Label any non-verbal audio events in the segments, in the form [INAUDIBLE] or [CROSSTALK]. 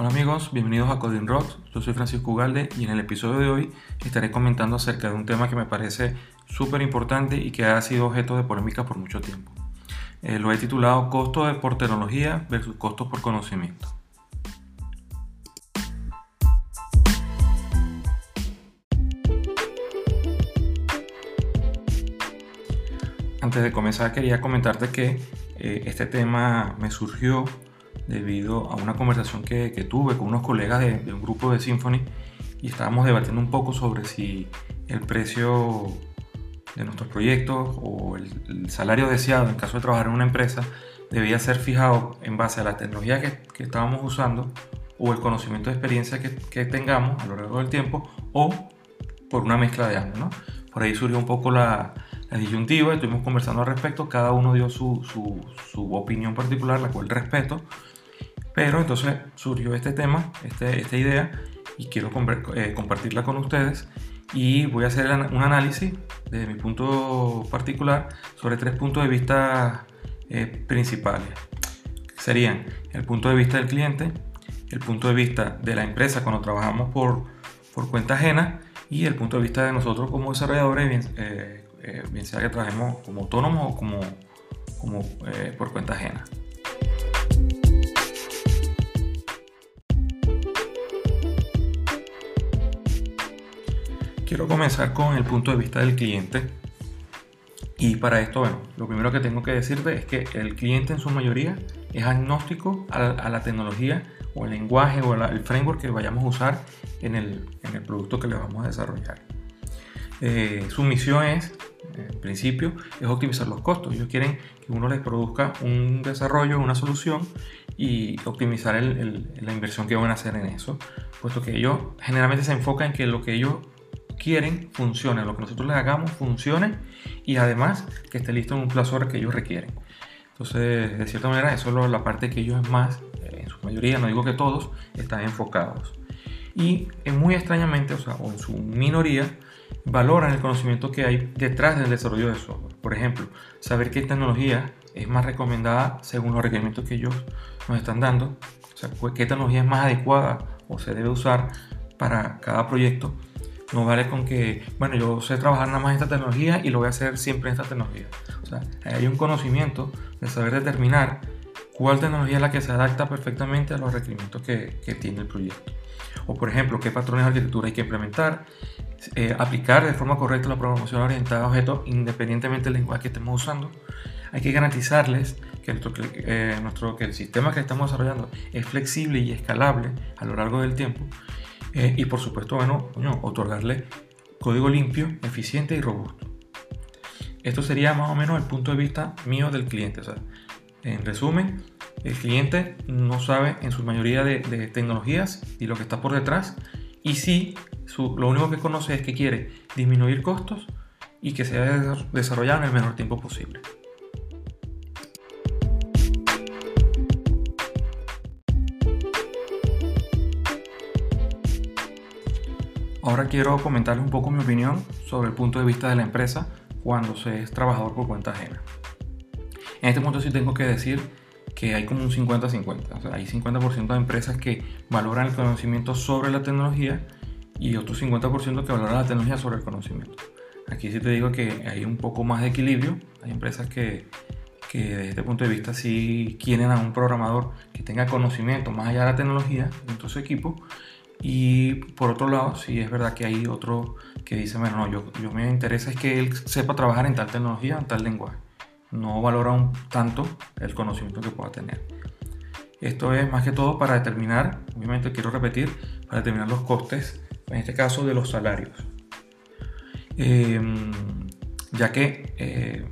Hola amigos, bienvenidos a Coding Rocks. Yo soy Francisco Ugalde y en el episodio de hoy estaré comentando acerca de un tema que me parece súper importante y que ha sido objeto de polémica por mucho tiempo. Eh, lo he titulado Costo por tecnología versus costos por conocimiento. Antes de comenzar quería comentarte que eh, este tema me surgió debido a una conversación que, tuve con unos colegas de, un grupo de Symphony y estábamos debatiendo un poco sobre si el precio de nuestros proyectos o el, salario deseado en caso de trabajar en una empresa debía ser fijado en base a la tecnología que, estábamos usando o el conocimiento de experiencia que, tengamos a lo largo del tiempo o por una mezcla de ambos. ¿no? Por ahí surgió un poco la, la disyuntiva, estuvimos conversando al respecto, cada uno dio su, su, su opinión particular, la cual respeto, pero entonces surgió este tema, este, esta idea, y quiero eh, compartirla con ustedes. Y voy a hacer un análisis desde mi punto particular sobre tres puntos de vista eh, principales. Serían el punto de vista del cliente, el punto de vista de la empresa cuando trabajamos por, por cuenta ajena y el punto de vista de nosotros como desarrolladores, bien, eh, bien sea que trabajemos como autónomos o como, como por cuenta ajena. Quiero comenzar con el punto de vista del cliente. Y para esto, bueno, lo primero que tengo que decirte es que el cliente en su mayoría es agnóstico a, la tecnología o el lenguaje o el framework que vayamos a usar en el, en el producto que le vamos a desarrollar. Eh, su misión es, en principio, es optimizar los costos. Ellos quieren que uno les produzca un desarrollo, una solución y optimizar la inversión que van a hacer en eso, puesto que ellos generalmente se enfocan en que lo que ellos quieren funcione, lo que nosotros les hagamos funcione y además que esté listo en un plazo que ellos requieren. Entonces, de cierta manera, eso es la parte que ellos más, eh, en su mayoría, no digo que todos, están enfocados. Y muy extrañamente, o sea, en su minoría, valoran el conocimiento que hay detrás del desarrollo de software. Por ejemplo, saber qué tecnología es más recomendada según los requerimientos que ellos nos están dando, o sea, qué tecnología es más adecuada o se debe usar para cada proyecto no vale con que, bueno, yo sé trabajar nada más en esta tecnología y lo voy a hacer siempre en esta tecnología. O sea, hay un conocimiento de saber determinar cuál tecnología es la que se adapta perfectamente a los requerimientos que, que tiene el proyecto. O por ejemplo, qué patrones de arquitectura hay que implementar, eh, aplicar de forma correcta la programación orientada a objetos independientemente del lenguaje que estemos usando. Hay que garantizarles que, nuestro, eh, nuestro, que el sistema que estamos desarrollando es flexible y escalable a lo largo del tiempo eh, y por supuesto, bueno, otorgarle código limpio, eficiente y robusto. Esto sería más o menos el punto de vista mío del cliente. en resumen, el cliente no sabe en su mayoría de, tecnologías y lo que está por detrás. Y sí, lo único que conoce es que quiere disminuir costos y que sea desarrollado en el menor tiempo posible. Ahora quiero comentarles un poco mi opinión sobre el punto de vista de la empresa cuando se es trabajador por cuenta ajena. En este punto sí tengo que decir que hay como un 50-50. O sea, hay 50% de empresas que valoran el conocimiento sobre la tecnología y otro 50% que valoran la tecnología sobre el conocimiento. Aquí sí te digo que hay un poco más de equilibrio. Hay empresas que, que desde este punto de vista sí quieren a un programador que tenga conocimiento más allá de la tecnología dentro de su equipo y por otro lado, sí es verdad que hay otro que dice, bueno, no, yo, yo me interesa es que él sepa trabajar en tal tecnología, en tal lenguaje. No valora un, tanto el conocimiento que pueda tener. Esto es más que todo para determinar, obviamente quiero repetir, para determinar los costes, en este caso de los salarios. Em, ya que eh,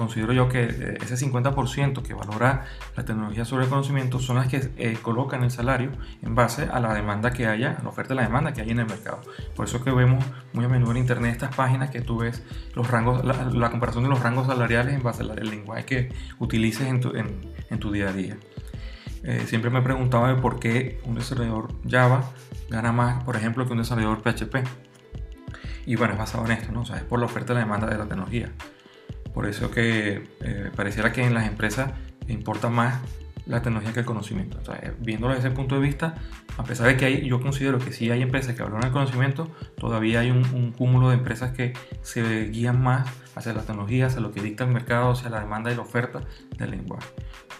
considero yo que eh, ese 50% que valora la tecnología sobre el conocimiento son las que eh, colocan el salario en base a la demanda que haya, a la oferta y la demanda que hay en el mercado. Por eso que vemos muy a menudo en internet estas páginas que tú ves los rangos, la, comparación de los rangos salariales en base al lenguaje que utilices en tu, día a día. Eh, siempre me he preguntado de por qué un desarrollador Java gana más, por ejemplo, que un desarrollador PHP. Y bueno, es basado en esto, ¿no? O sea, es por la oferta y la demanda de la tecnología. Por eso que eh, pareciera que en las empresas importa más la tecnología que el conocimiento. viéndolo desde ese punto de vista, a pesar de que hay, yo considero que sí hay empresas que valoran el conocimiento, todavía hay un, cúmulo de empresas que se guían más hacia la tecnología, hacia lo que dicta el mercado, hacia la demanda y la oferta del lenguaje.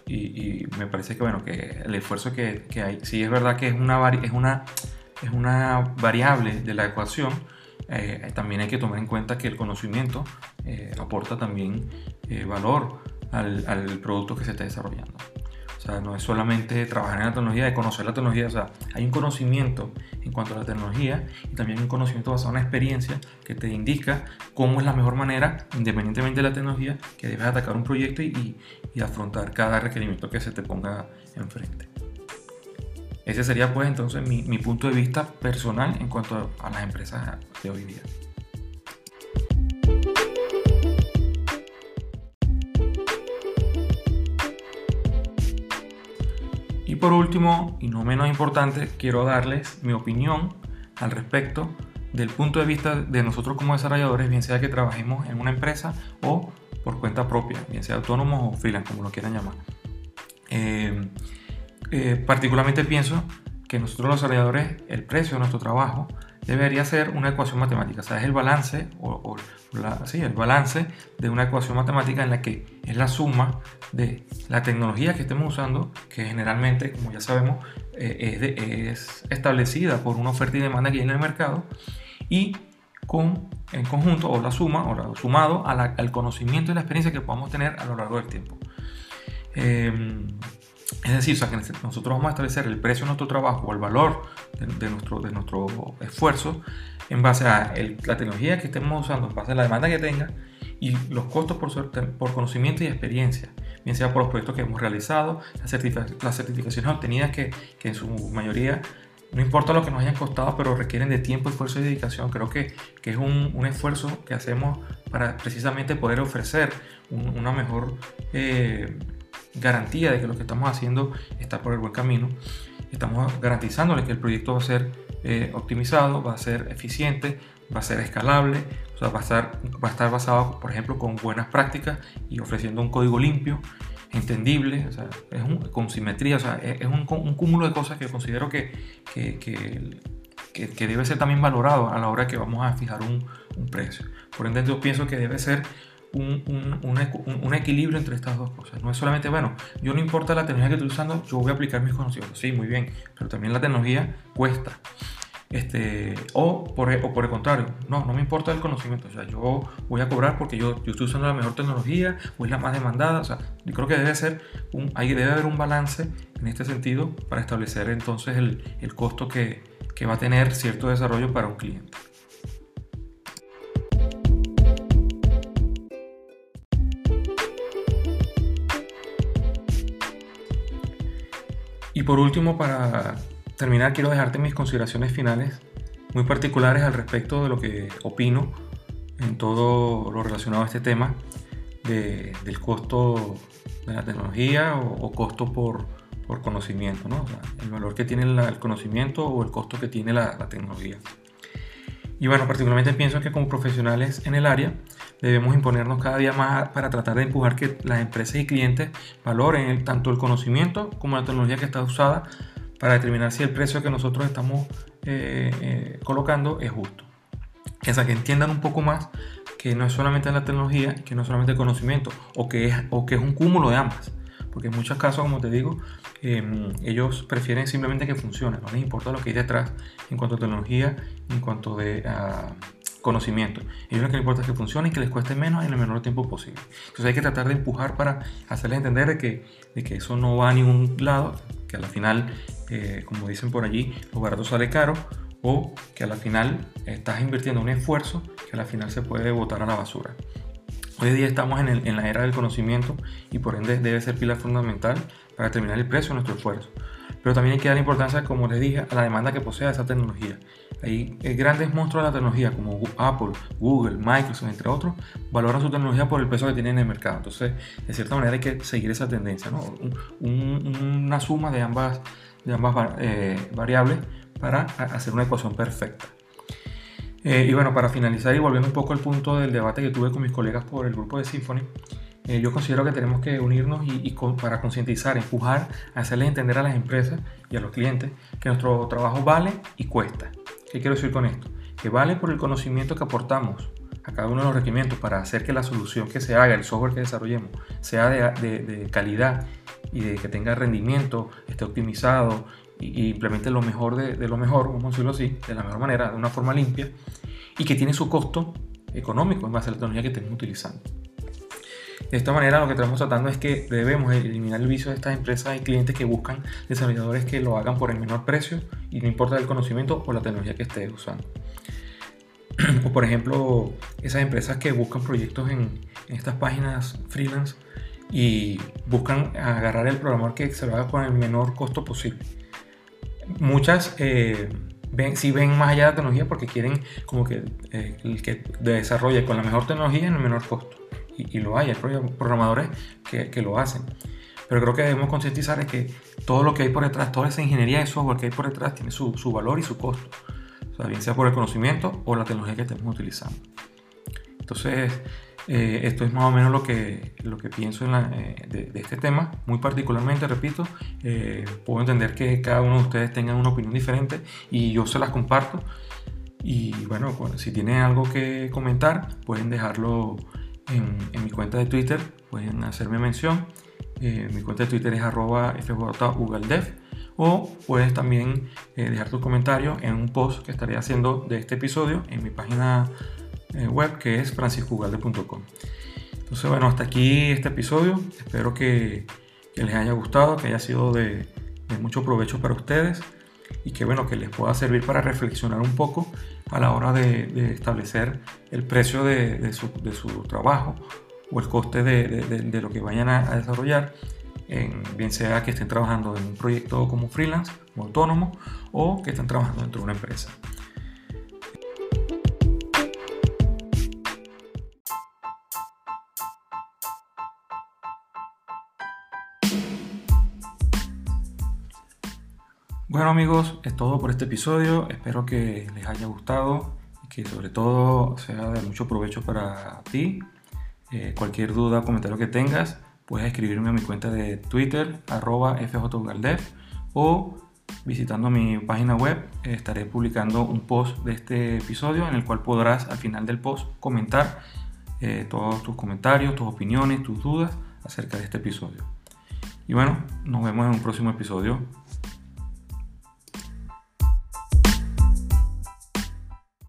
Y, me parece que, bueno, que el esfuerzo que, que, hay, sí es verdad que es una, es una, es una variable de la ecuación, eh, también hay que tomar en cuenta que el conocimiento eh, aporta también eh, valor al, al producto que se está desarrollando. O sea, no es solamente trabajar en la tecnología, de conocer la tecnología, o sea, hay un conocimiento en cuanto a la tecnología y también un conocimiento basado en una experiencia que te indica cómo es la mejor manera, independientemente de la tecnología, que debes atacar un proyecto y, y afrontar cada requerimiento que se te ponga enfrente. Ese sería pues entonces mi, mi punto de vista personal en cuanto a las empresas de hoy día. Por último, y no menos importante, quiero darles mi opinión al respecto del punto de vista de nosotros como desarrolladores, bien sea que trabajemos en una empresa o por cuenta propia, bien sea autónomos o freelance, como lo quieran llamar. Eh, eh, particularmente pienso que nosotros los desarrolladores, el precio de nuestro trabajo debería ser una ecuación matemática, o sea, es el balance, o, sí, el balance de una ecuación matemática en la que es la suma de la tecnología que estemos usando, que generalmente, como ya sabemos, eh, es, establecida por una oferta y demanda que hay en el mercado, y con, en conjunto, o la suma, o sumado al conocimiento y la experiencia que podamos tener a lo largo del tiempo. Em, es decir, que nosotros vamos a establecer el precio de nuestro trabajo o el valor de, nuestro, de nuestro esfuerzo en base a la tecnología que estemos usando, en base a la demanda que tenga y los costos por, por conocimiento y experiencia, bien sea por los proyectos que hemos realizado, las, certificaciones obtenidas que, que, en su mayoría, no importa lo que nos hayan costado, pero requieren de tiempo, esfuerzo y dedicación. Creo que, que es un, un, esfuerzo que hacemos para precisamente poder ofrecer una mejor... Eh, garantía de que lo que estamos haciendo está por el buen camino. Estamos garantizándole que el proyecto va a ser eh, optimizado, va a ser eficiente, va a ser escalable, o sea, va, a estar, va a estar basado, por ejemplo, con buenas prácticas y ofreciendo un código limpio, entendible, o sea, es con simetría, o sea, es, un, cúmulo de cosas que considero que, que, debe ser también valorado a la hora que vamos a fijar un, un precio. Por ende, yo pienso que debe ser un, un, equilibrio entre estas dos cosas. No es solamente, bueno, yo no importa la tecnología que estoy usando, yo voy a aplicar mis conocimientos. Sí, muy bien, pero también la tecnología cuesta. Este, o, por, o por el contrario, no, no me importa el conocimiento. O sea, yo voy a cobrar porque yo, yo estoy usando la mejor tecnología o es la más demandada. O sea, yo creo que debe ser un, ahí debe haber un balance en este sentido para establecer entonces el, el costo que, que va a tener cierto desarrollo para un cliente. Por último, para terminar, quiero dejarte mis consideraciones finales muy particulares al respecto de lo que opino en todo lo relacionado a este tema del costo de la tecnología o, costo por, por conocimiento, ¿no? el valor que tiene el conocimiento o el costo que tiene la, la tecnología. Y bueno, particularmente pienso que como profesionales en el área debemos imponernos cada día más para tratar de empujar que las empresas y clientes valoren tanto el conocimiento como la tecnología que está usada para determinar si el precio que nosotros estamos eh, eh, colocando es justo. O sea, que entiendan un poco más que no es solamente la tecnología, que no es solamente el conocimiento, o que es, o que es un cúmulo de ambas. Porque en muchos casos, como te digo, em, ellos prefieren simplemente que funcione, no les importa lo que hay detrás en cuanto a tecnología, en cuanto de... Uh, conocimiento. Ellos lo que importa es que funcione y que les cueste menos en el menor tiempo posible. Entonces hay que tratar de empujar para hacerles entender de que, que eso no va a ningún lado, que a la final, eh, como dicen por allí, lo barato sale caro o que a la final estás invirtiendo un esfuerzo que a la final se puede botar a la basura. Hoy día estamos en, en la era del conocimiento y por ende debe ser pilar fundamental para determinar el precio de nuestro esfuerzo. Pero también hay que dar importancia, como les dije, a la demanda que posee esa tecnología. Hay eh, grandes monstruos de la tecnología como Apple, Google, Microsoft, entre otros, valoran su tecnología por el peso que tienen en el mercado. Entonces, de cierta manera hay que seguir esa tendencia, ¿no? una suma de ambas, de ambas eh, variables para hacer una ecuación perfecta. Eh, y bueno, para finalizar y volviendo un poco al punto del debate que tuve con mis colegas por el grupo de Symphony, eh, yo considero que tenemos que unirnos y, para concientizar, empujar, hacerles entender a las empresas y a los clientes que nuestro trabajo vale y cuesta. ¿Qué quiero decir con esto? Que vale por el conocimiento que aportamos a cada uno de los requerimientos para hacer que la solución que se haga, el software que desarrollemos, sea de, calidad y de que tenga rendimiento, esté optimizado y, implemente lo mejor de, de, lo mejor, vamos a decirlo así, de la mejor manera, de una forma limpia, y que tiene su costo económico en base a la tecnología que estemos utilizando. De esta manera lo que estamos tratando es que debemos eliminar el vicio de estas empresas y clientes que buscan desarrolladores que lo hagan por el menor precio y no importa el conocimiento o la tecnología que estés usando. [CLEARS THROAT] o por ejemplo, esas empresas que buscan proyectos en, estas páginas freelance y buscan agarrar el programador que se lo haga con el menor costo posible. Muchas eh, ven, si ven más allá de la tecnología porque quieren como que eh, el que desarrolle con la mejor tecnología en el menor costo. Y, lo hay, hay programadores que, que, lo hacen. Pero creo que debemos concientizar de que todo lo que hay por detrás, toda esa ingeniería de software que hay por detrás tiene su, su valor y su costo. O sea, bien sea por el conocimiento o la tecnología que estemos utilizando. Entonces, eh, esto es más o menos lo que, lo que pienso eh, de, este tema. Muy particularmente, repito, eh, puedo entender que cada uno de ustedes tenga una opinión diferente y yo se las comparto. Y bueno, si tienen algo que comentar, pueden dejarlo en, mi cuenta de Twitter, pueden hacerme mención. mi cuenta de Twitter es arroba o puedes también dejar tu comentario en un post que estaré haciendo de este episodio en mi página eh, web que es franciscugalde.com. Entonces, bueno, hasta aquí este episodio. Espero que, les haya gustado, que haya sido de, mucho provecho para ustedes y que, bueno, que les pueda servir para reflexionar un poco a la hora de, establecer el precio de, su, trabajo o el coste de, lo que vayan a, desarrollar, en, bien sea que estén trabajando en un proyecto como freelance o autónomo o que estén trabajando dentro de una empresa. Bueno amigos, es todo por este episodio. Espero que les haya gustado y que sobre todo sea de mucho provecho para ti. Eh, cualquier duda o comentario que tengas, puedes escribirme a mi cuenta de Twitter, arroba fjgaldev, o visitando mi página web estaré publicando un post de este episodio en el cual podrás al final del post comentar eh, todos tus comentarios, tus opiniones, tus dudas acerca de este episodio. Y bueno, nos vemos en un próximo episodio.